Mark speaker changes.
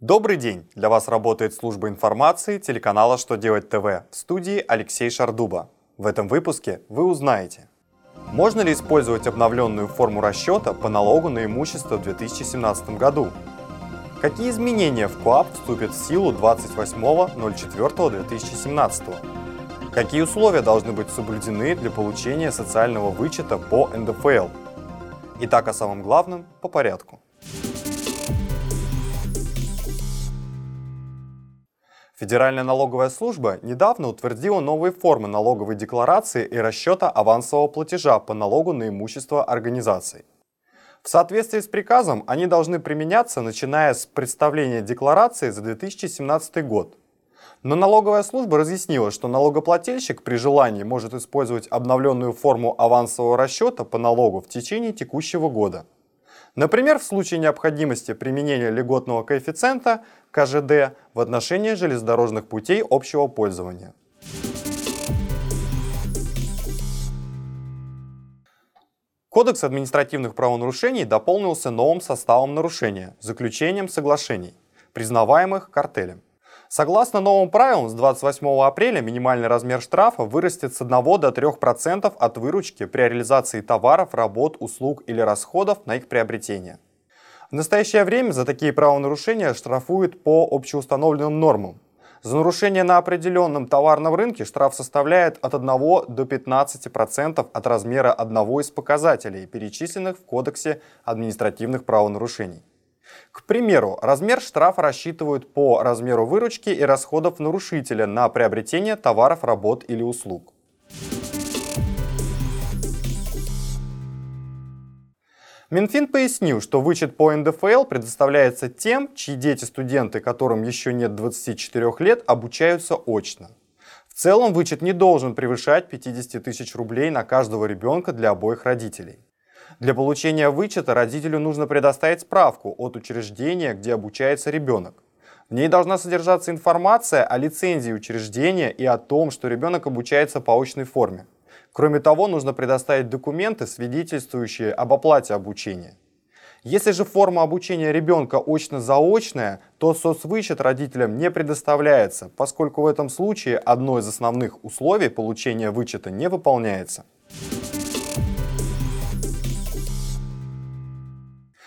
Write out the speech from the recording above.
Speaker 1: Добрый день! Для вас работает служба информации телеканала «Что делать ТВ» в студии Алексей Шардуба. В этом выпуске вы узнаете, можно ли использовать обновленную форму расчета по налогу на имущество в 2017 году, какие изменения в КОАП вступят в силу 28.04.2017, какие условия должны быть соблюдены для получения социального вычета по НДФЛ. Итак, о самом главном по порядку. Федеральная налоговая служба недавно утвердила новые формы налоговой декларации и расчета авансового платежа по налогу на имущество организаций. В соответствии с приказом они должны применяться, начиная с представления декларации за 2017 год. Но налоговая служба разъяснила, что налогоплательщик при желании может использовать обновленную форму авансового расчета по налогу в течение текущего года. Например, в случае необходимости применения льготного коэффициента КЖД в отношении железнодорожных путей общего пользования. Кодекс административных правонарушений дополнился новым составом нарушения – заключением соглашений, признаваемых картелем. Согласно новым правилам, с 28 апреля минимальный размер штрафа вырастет с 1 до 3% от выручки при реализации товаров, работ, услуг или расходов на их приобретение. В настоящее время за такие правонарушения штрафуют по общеустановленным нормам. За нарушение на определенном товарном рынке штраф составляет от 1 до 15% от размера одного из показателей, перечисленных в Кодексе административных правонарушений. К примеру, размер штрафа рассчитывают по размеру выручки и расходов нарушителя на приобретение товаров, работ или услуг. Минфин пояснил, что вычет по НДФЛ предоставляется тем, чьи дети-студенты, которым еще нет 24 лет, обучаются очно. В целом вычет не должен превышать 50 тысяч рублей на каждого ребенка для обоих родителей. Для получения вычета родителю нужно предоставить справку от учреждения, где обучается ребенок. В ней должна содержаться информация о лицензии учреждения и о том, что ребенок обучается по очной форме. Кроме того, нужно предоставить документы, свидетельствующие об оплате обучения. Если же форма обучения ребенка очно-заочная, то соцвычет родителям не предоставляется, поскольку в этом случае одно из основных условий получения вычета не выполняется.